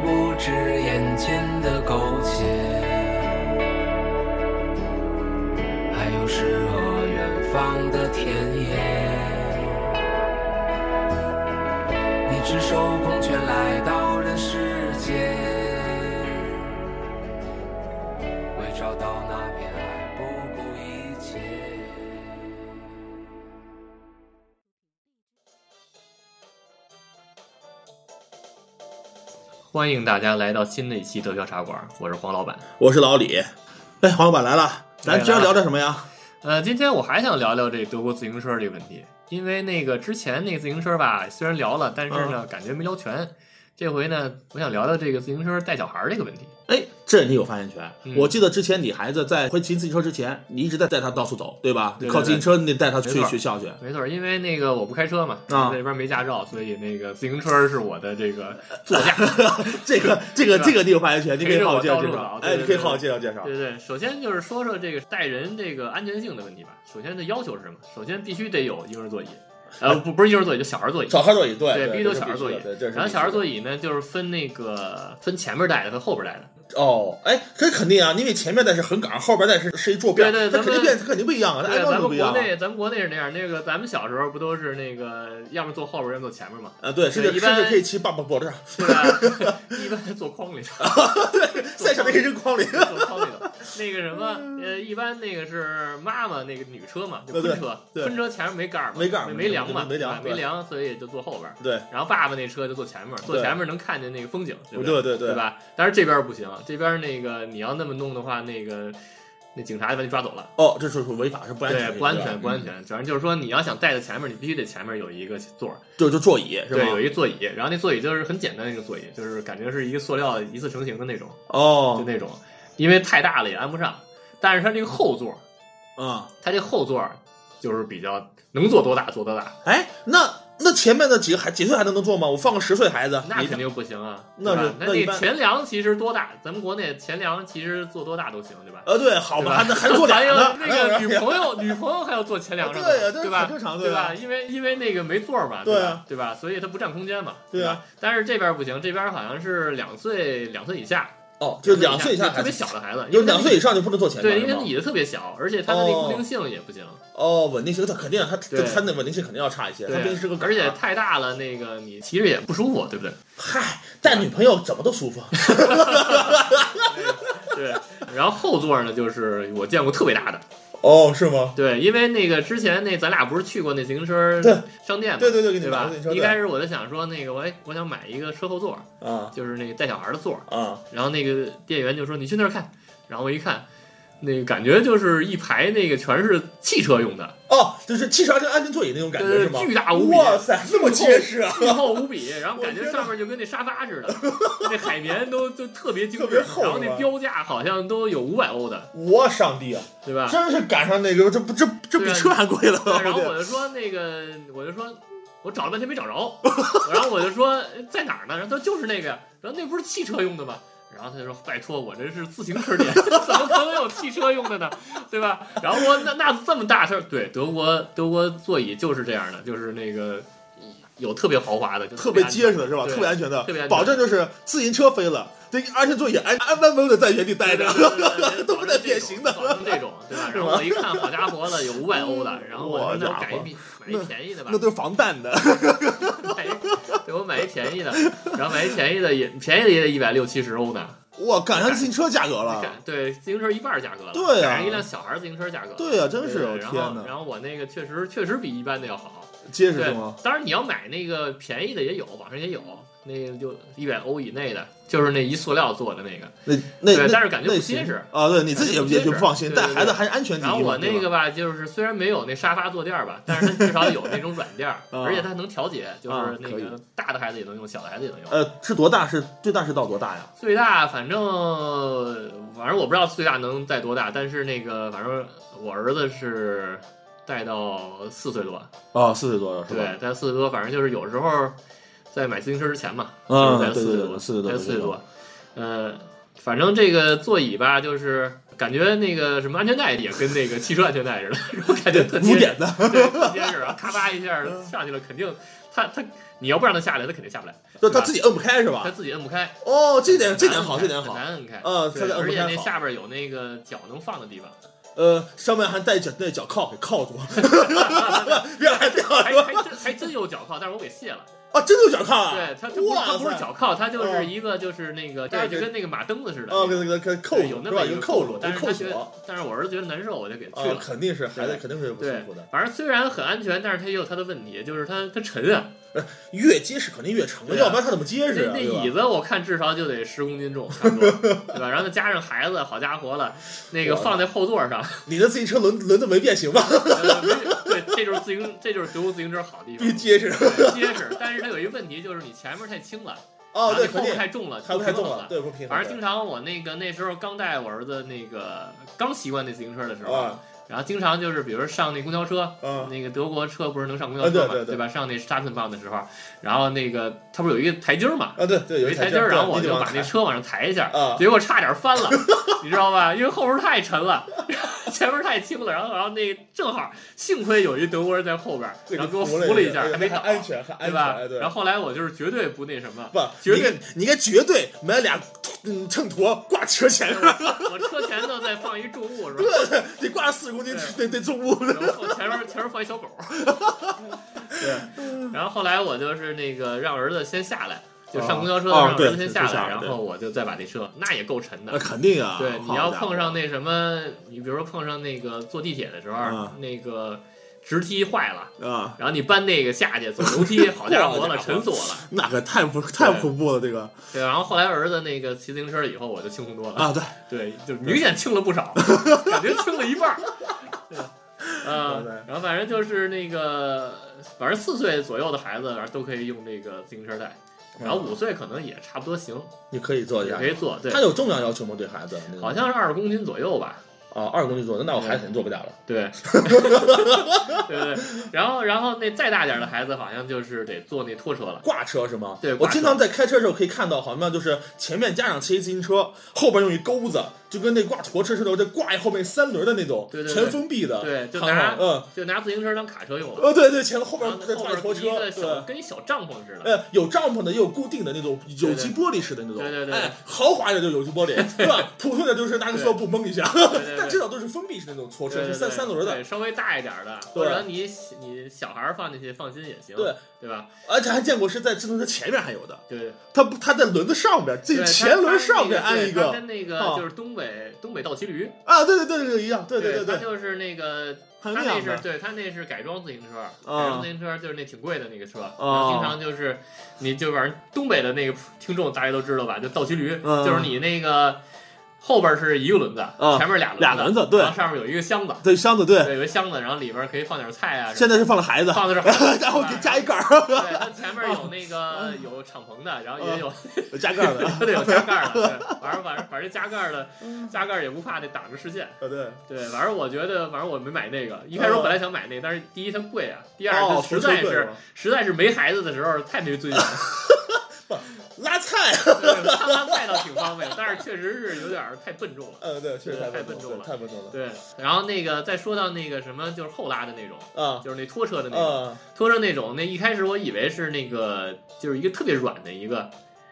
不知眼前的苟且，还有诗和远方的田野。你赤手空拳来到欢迎大家来到新的一期德飘茶馆，我是黄老板。我是老李。哎，黄老板来了，咱今天聊点什么呀？呃，今天我还想聊聊这德国自行车这个问题，因为那个之前那个自行车吧，虽然聊了，但是呢，感觉没聊全。这回呢，我想聊聊这个自行车带小孩儿这个问题。哎，这你有发言权。嗯我记得之前你孩子在会骑自行车之前，你一直在带他到处走，对吧？对对靠自行车，你得带他去学校去。没错，因为那个我不开车嘛，啊这边没驾照，所以那个自行车是我的这个座驾。这个，这个，这个你有发言权，你可以好好介绍介绍。哎，可以好好介绍介绍。对对，首先就是说说这个带人这个安全性的问题吧。首先的要求是什么？首先必须得有婴儿座椅，呃，不不是婴儿座椅，就小孩座椅。小孩座椅，对对，必须这都小孩座椅然后小孩座椅椅呢，就是分那个分前面带的和后边带的。哦，哎，这肯定啊，因为前面带是横杆，后边带是是一坐边，对对咱们它肯定变，它肯定不一样啊，它对，安装咱们就不一样啊。国内，咱们国内是那样。那个咱们小时候不都是那个，要么坐后边，要么坐前面嘛，啊，对，甚至对一般甚至可以骑爸爸脖子上，对吧？一般坐筐里 对，赛场那个扔筐里。坐筐里头。那个什么，呃，一般那个是妈妈那个女车嘛，就婚车，婚车前面没盖儿嘛，没盖儿没没梁嘛，没梁没梁，所以就坐后边。对，然后爸爸那车就坐前面，坐前面能看见那个风景，对不对对对吧？但是这边不行，这边那个你要那么弄的话，那个那警察就把你抓走了。哦，这是是违法，是不安全不安全，不安。全。主要就是说，你要想带在前面，你必须得前面有一个座儿，就就座椅是吧？对，有一个座椅，然后那座椅就是很简单的一个座椅，就是感觉是一个塑料一次成型的那种，就哦，那种，因为太大了也安不上。但是它这个后座，嗯，它这后座就是比较能坐多大坐多大，哎，那那前面的几个孩几岁孩子能坐吗？我放个十岁孩子，你那肯定不行啊。那那是那那前梁其实多大？咱们国内前梁其实坐多大都行，对吧？呃，对，好吧，那还坐俩那个女朋友，女朋友还要坐前梁上呢，对呀，对吧？正常，对吧吧？？因为因为那个没座儿嘛，吧对吧？对吧？所以它不占空间嘛，对啊吧？但是这边不行，这边好像是两岁两岁以下，哦，就两岁以下特别，小的孩子，有两岁以上，就不能坐前对，面是吗因为它椅子特别小，而且它的那个哦固定性也不行，哦，稳定性它肯定它对它的稳定性肯定要差一些，它毕竟是个而且太大了，那个你骑着也不舒服，对不对？嗨，带女朋友怎么都舒服。对。然后后座呢，就是我见过特别大的，哦，是吗？对，因为那个之前那咱俩不是去过那自行车商店嘛，对对对，对吧一开始我就想说那个我哎我想买一个车后座，啊就是那个带小孩的座。啊，然后那个店员就说：“你去那儿看。”然后我一看，那个感觉就是一排那个全是汽车用的，哦，就是汽车安全安全座椅那种感觉呃是吗？巨大无比哇塞，这么结实啊！巨厚无比，然后感觉上面就跟那沙发似的，那海绵都都特别精致，特别厚然后那标价好像都有五百欧的，我上帝啊，对吧？真是赶上那个，这不这这比车还贵了。然后我就说那个，我就说。我找了半天没找着，然后我就说在哪儿呢？然后他说就是那个呀，然后那不是汽车用的吗？然后他就说拜托，我这是自行车店，怎么可能有汽车用的呢？对吧？然后我那那这么大事儿，对德国德国座椅就是这样的，就是那个有特别豪华的，就特别结实的是吧？特别安全的特别安全，保证就是自行车飞了，这安全座椅安安稳稳的在原地待着 都不带变形的。这种，对吧？然后我一看，好家伙的，有五百欧的，然后我说那改一笔买一便宜的吧那，都是防弹的。买一对我买一便宜的，然后买一便宜的也便宜的也得一百六七十欧呢。哇，赶上自行车价格了。对，自行车一半价格了，对啊赶上一辆小孩自行车价格了。对呀，真是，天后然后我那个确实确实比一般的要好。对结实是吗？，当然你要买那个便宜的也有，网上也有。那个就一百欧以内的，就是那一塑料做的那个。那那那对但是感觉那不结实啊，对你自己也不也就不放心，对对带孩子还是安全第一。然后我那个吧，就是虽然没有那沙发坐垫儿吧，但是它至少有那种软垫而且它能调节，就是那个大的孩子也能用，小的孩子也能用。呃是多大？是最大是到多大呀？最大反正反正我不知道最大能带多大，但是那个反正我儿子是带到四岁多，哦，四岁多了是吧？对，带四岁多，反正就是有时候在买自行车之前嘛，嗯就是在四十多，四十多带四岁对多，呃，反正这个座椅吧，就是感觉那个什么安全带也跟那个汽车安全带似的，我感觉特结实，古典的，对，特结实，然后咔吧一下上去了，肯定他他你要不让他下来，他肯定下不来，就他自己摁不开是他吧？自己摁不开，哦，这点这点好，这点好很。难摁开。而且。那下边有那个脚能放的地方，呃，上面还带脚那脚铐给铐住，别让它掉还是吧？还真还真有脚铐，但是我给卸了。啊，真的有脚铐啊！对，它它不是它不是脚铐，它就哦是一个就是那个对，就跟那个马蹬子似的。啊，给给给扣，住？有那么一一个扣住，但是他觉得锁。，但是我儿子觉得难受，我就给去啊，了。肯定是孩子肯定是不舒对服的，，反正虽然很安全，但是它也有它的问题，就是它它沉啊。越结实肯定越沉，啊要不然它怎么结实啊？那那椅子我看至少就得十公斤重，差不多，对吧？然后再加上孩子，好家伙了，那个放在后座上，你的自行车轮轮子没变形吧？这就是自行，这就是德国自行车好地方，结实。结实。但是它有一个问题，就是你前面太轻了，然哦，对，后面太重了，还不太重了。对，不平衡。反正经常我那个那时候刚带我儿子那个刚习惯那自行车的时候，啊然后经常就是比如说上那公交车，啊那个德国车不是能上公交车嘛，啊对吧？上那沙特棒的时候，然后那个它不是有一个台阶儿嘛，啊，对对，有一台阶儿，然后我就把那车往上抬一下，啊结果差点翻了，你知道吧？因为后边太沉了，前面太轻了，然后然后那正好幸亏有一德国人在后边，这个然后给我扶扶了一下，哎还没倒，对吧。然后后来我就是绝对不那什么，不，绝对你应该绝对买俩嗯秤砣挂车前面，我车前头再放一重物是吧？得挂四十公斤对得得重物。然后放前面前面放一小狗。对，然后后来我就是那个让儿子先下来，就上公交车哦让儿子先下来，然后我就再把那车，那也够沉的那的。肯定啊，对，你要碰上那什么，你比如说碰上那个坐地铁的时候，啊那个直梯坏了，啊，然后你搬那个下去走楼梯，好家伙了，沉死我了。那可太不太恐怖了，这个对，然后后来儿子那个骑自行车以后，我就轻松多了。啊，对，对，就明显轻了不少，感觉轻了一半儿。对，然后反正就是那个，反正四岁左右的孩子，反正都可以用这个自行车带，然后五岁可能也差不多行，你可以做一下也可。以做。对他，有重量要求吗？对孩子？好像是二十公斤左右吧。啊，二十公斤左右，那我孩子肯定做不了了。对，对对。然后，然后那再大点儿的孩子，好像就是得坐那拖车了。挂车是吗？对挂车我经常在开车的时候可以看到，好像就是前面家长骑自行车，后边用一钩子，就跟那挂驮车似的，再挂一后面三轮的那种，对对对。全封闭的，对就很拿好嗯，就拿自行车当卡车用了，呃，对对，前后边然后再挂一拖车。跟一小帐篷似的。呃，有帐篷的，也有固定的那种有机玻璃式的那种，对对对。哎，豪华的就有机玻璃，对吧？普通的就是拿个塑料布蒙一下，但至少都是封闭式那种拖车，是三三轮的。对，，稍微大一点儿的，或者你你小孩儿放进去放心也行，对对吧？而且还见过是在自行车前面还有的，对，它不，它在轮子上边，这对前轮上边安一个跟那个啊。就是东北东北倒骑驴，啊，对对对对，一样，对对对，它就是那个。他那是对他那是改装自行车，啊。改装自行车就是那挺贵的那个车，啊。然后经常就是你就反正东北的那个听众大家都知道吧，就倒骑驴，嗯。就是你那个后边是一个轮子，啊前面俩轮俩轮子对。然后上面有一个箱子，对箱子对，对，有一箱子，然后里边可以放点菜啊什么的，现在是放了孩子，放在这儿，然后给加一盖儿，对，它前面有那个 有敞篷的，然后也有加盖儿的，对有加盖儿的，对，反正反正反正加盖儿的加盖儿也不怕那挡着视线，啊对，对，反正我觉得反正我没买那个，一开始我本来想买那个，但是第一它贵啊，第二实在是实在是没孩子的时候太没尊严他拉菜倒挺方便，但是确实是有点儿太笨重了。嗯对，确实对太笨重了太笨重了，对，然后那个再说到那个什么，就是后拉的那种，啊就是那拖车的那种，啊拖车那种，那一开始我以为是那个就是一个特别软的一个，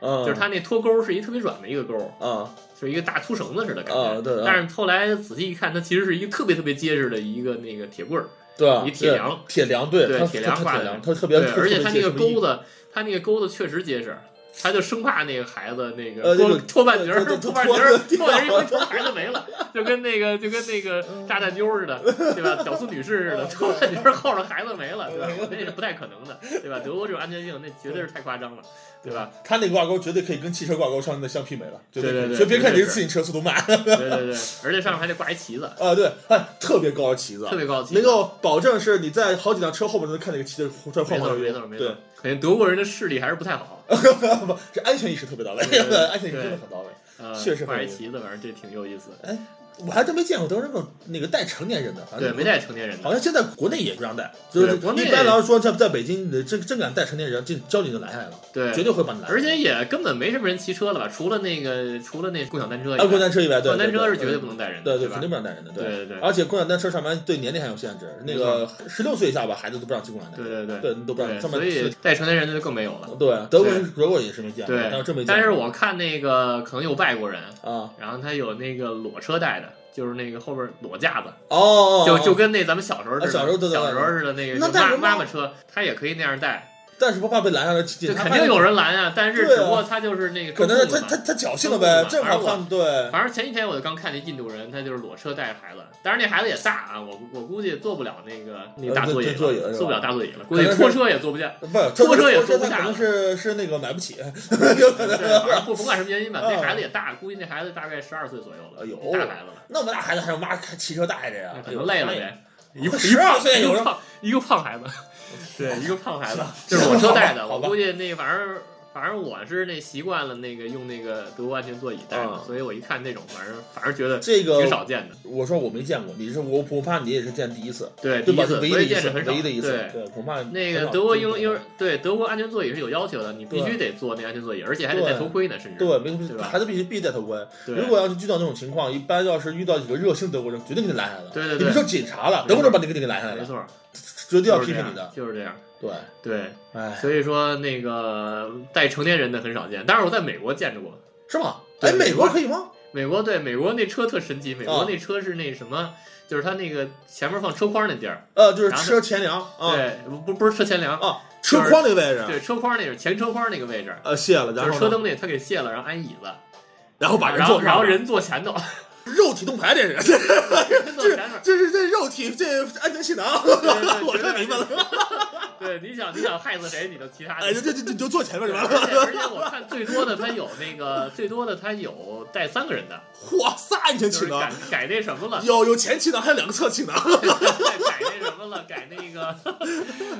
啊，就是它那拖钩是一特别软的一个钩，啊是一个大粗绳子似的感觉。啊对，但是后来仔细一看，它其实是一个特别特别结实的一个那个铁棍儿，对啊一铁梁，铁梁对，铁梁它挂的铁梁，它特别对，而且它那个钩子，子，它那个钩子确实结实，他就生怕那个孩子那个脱脱半截儿，脱半截儿，脱脱半截儿一回头孩子没了，就跟那个就跟那个炸弹妞似的，对吧？屌丝女士似的，脱半截儿后头孩子没了，对吧？那是不太可能的，对吧？德国这种安全性那绝对是太夸张了，对吧？他那个挂钩绝对可以跟汽车挂钩相那相媲美了，绝对对对所以别看你是是自行车速度慢，对对对，而且上面还得挂一旗子，啊对，哎，特别高的旗子，特别高的旗子，能够保证是你在好几辆车后面都能看那个旗子在晃没错晃悠悠，没错没错对，，可能德国人的视力还是不太好，不这安全意识特别到位，安全意识真的很到位。呃，确实很挂一旗子，反正这挺有意思的。我还真没见过德国人那个带成年人的，反正对，没带成年人的好。像现在国内也不让带，就是对国内一般来说，在在北京，你真真敢带成年人，这交警就拦下来了，对，绝对会把你拦。而且也根本没什么人骑车了吧？除了那个，除了那共享单车共，享单车以外，对，共享单车是绝对不能带人的，对对，吧肯定不让带人的，对对对而且共享单车上面对年龄还有限制，那个十六岁以下吧，孩子都不让骑共享单车，对对对对，都不让，对，上面所以带成年人的就更没有了。对，德国人德国也是没见过，对但是真没见过。但是我看那个可能有外国人，啊，然后他有那个裸车带的，就是那个后边裸架子，哦，就就跟那咱们小时候似的，啊小时候小时候似的那个妈妈车，他也可以那样带，但是不怕被拦下来，警察肯定有人拦啊。但是只不过他就是那个可能他他他侥幸了呗，正好中控的嘛看对。反正前几天我就刚看见印度人，他就是裸车带着孩子，当然那孩子也大啊，我我估计坐不了那个那个大座椅呃坐椅了坐不了大座椅了，估计可能是拖车也坐不下。不，拖车也坐不下他可能是是那个买不起，对，反正 不甭管什么原因吧，啊那孩子也大，估计那孩子大概十二岁左右了，哎呦大孩子了，那么大孩子还有妈开汽车带着呀那，可能累了呗。一 个十二岁有人一个胖一个胖孩子，对，一个胖孩子，就是我车带的。我估计那反正反正我是那习惯了那个用那个德国安全座椅带所以我一看那种，反正反正觉得这个挺少见的。我说我没见过，你是我恐怕你也是见第一次，对，对吧？第一次，所唯一的一次，以见识很少。唯一的一次，对，对，恐怕那个德国因为见过因为对德国安全座椅是有要求的，你必须得坐那安全座椅，而且还得戴头盔呢，甚至对，没孩子必须必须戴头盔。对如果要是遇到那种情况，一般要是遇到几个热心德国人，绝对给你拦下来了。对对对你别说警察了，德国人把你给你拦下来了，没错，绝对要批评你的。就是这样。对，对，哎，所以说那个带成年人的很少见，但是我在美国见着过。是吗？对哎，美国可以吗？美国对美国那车特神奇，美国啊那车是那什么，就是它那个前面放车筐那地儿，呃，就是车前梁啊对，不不不是车前梁，啊，车筐那个位置，对，车筐那是前车筐那个位置，呃，卸了，然后就是车灯那他给卸了，然后安椅子，然后把人然后坐然后人坐前头，肉体动牌，这是，人坐前面。这是这肉体这安全气囊，我太明白了。对，你想你想害死谁，你就其他哎，的。就就就就坐前面对就完了。而且我看最多的他有那个最多的他有带三个人的，嚯，仨安全气囊就是改，改那什么了，有有前气囊，还有两个侧气囊。改那什么了，改那个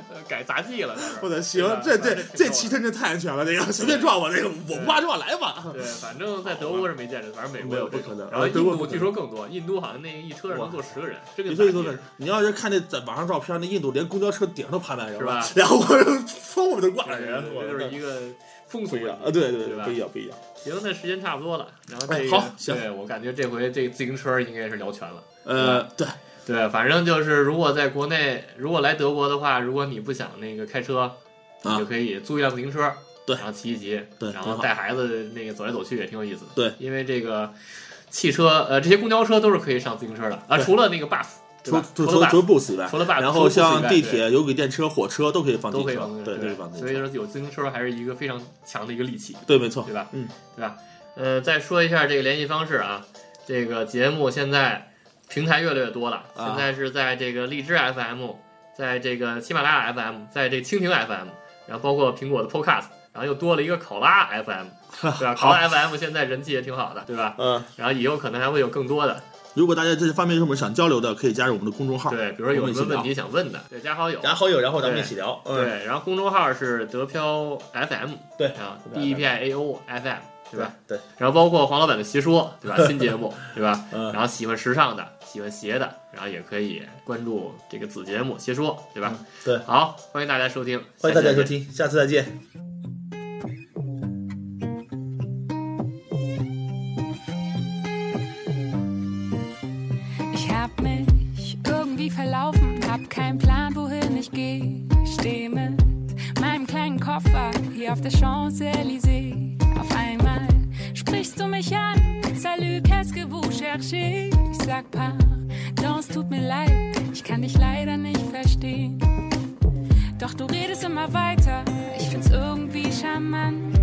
呃改杂技了。我的行，这这这骑车真太安全了，这个随便撞我，这个我不怕撞来吧。对，反正在德国是没见着，反正美国有不可能然后印度据说更多，印度好像那一车上能坐十个人，这个你说一说，你要是看那在网上照片，那印度连公交车顶上都爬满人是吧 然后窗户就挂着人，这就是一个风俗啊！对对对吧不一样不一样。行，那时间差不多了，然后这哎个好行对我感觉这回这自行车应该是聊全了。呃，对，对，反正就是如果在国内，如果来德国的话，如果你不想那个开车，你就可以租一辆自行车，对然后骑一骑，对然后带孩子那个走来走去也挺有意思的。对，因为这个汽车，呃，这些公交车都是可以上自行车的啊，除了那个 bus，对除吧？除除了除 bus，以外，除了 bus，然后像地铁、有轨电车、火车都可以放自都行车对，都可以放自所以。说有自行车还是一个非常强的一个利器。对，没错对吧？嗯，对吧？呃，再说一下这个联系方式啊，这个节目现在平台越来越多了，啊现在是在这个荔枝 FM，在这个喜马拉雅 FM，在这个蜻蜓 FM，然后包括苹果的 Podcast，然后又多了一个考拉 FM，对吧？考拉 FM 现在人气也挺好的，对吧？嗯，然后以后可能还会有更多的，如果大家这些方面有什么想交流的，可以加入我们的公众号，对，比如说有什么问题想问的，对，加好友，加好友，然后咱们一起聊。嗯，对，然后公众号是德飘 FM，对啊，D E P I A O F M，对吧？？对，然后包括黄老板的邪说，对吧？新节目，对吧？嗯，然后喜欢时尚的，喜欢鞋的，然后也可以关注这个子节目邪说，对吧？对好，欢迎大家收听，欢迎大家下期再。收听，下次再见。Auf der Champs-Élysées. Auf einmal sprichst du mich an. Salut, qu'est-ce que vous cherchez? Ich sag pardon, es tut mir leid, ich kann dich leider nicht verstehen. Doch du redest immer weiter, ich find's irgendwie charmant.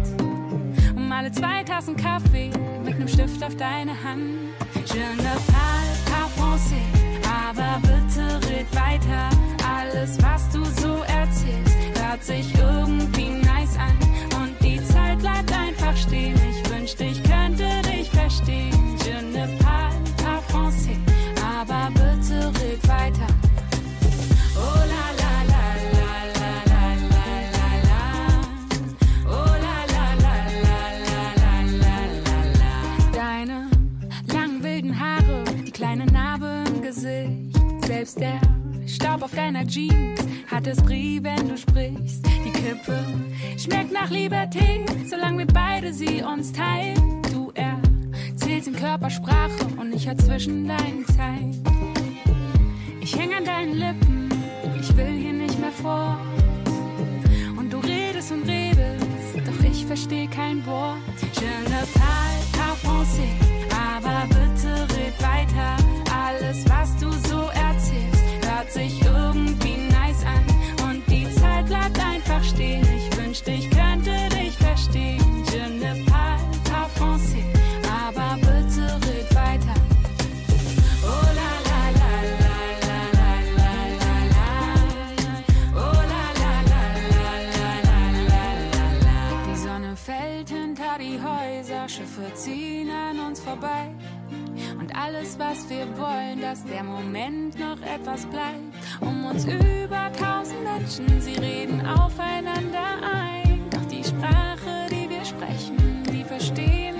male zwei Tassen Kaffee mit nem Stift auf deine Hand. Je ne parle pas français, aber bitte red weiter. Alles, was du so erzählst, hört sich irgendwie nice an. Und die Zeit bleibt einfach stehen. Ich wünschte, ich könnte dich verstehen. Je zwischen deinen Zeilen. Ich häng an deinen Lippen, ich will hier nicht mehr vor. Und du redest und redest, doch ich versteh kein Wort. Je ne parle pas français, vorbei. Und alles, was wir wollen, dass der Moment noch etwas bleibt. Um uns über tausend Menschen, sie reden aufeinander ein. Doch die Sprache, die wir sprechen, die verstehen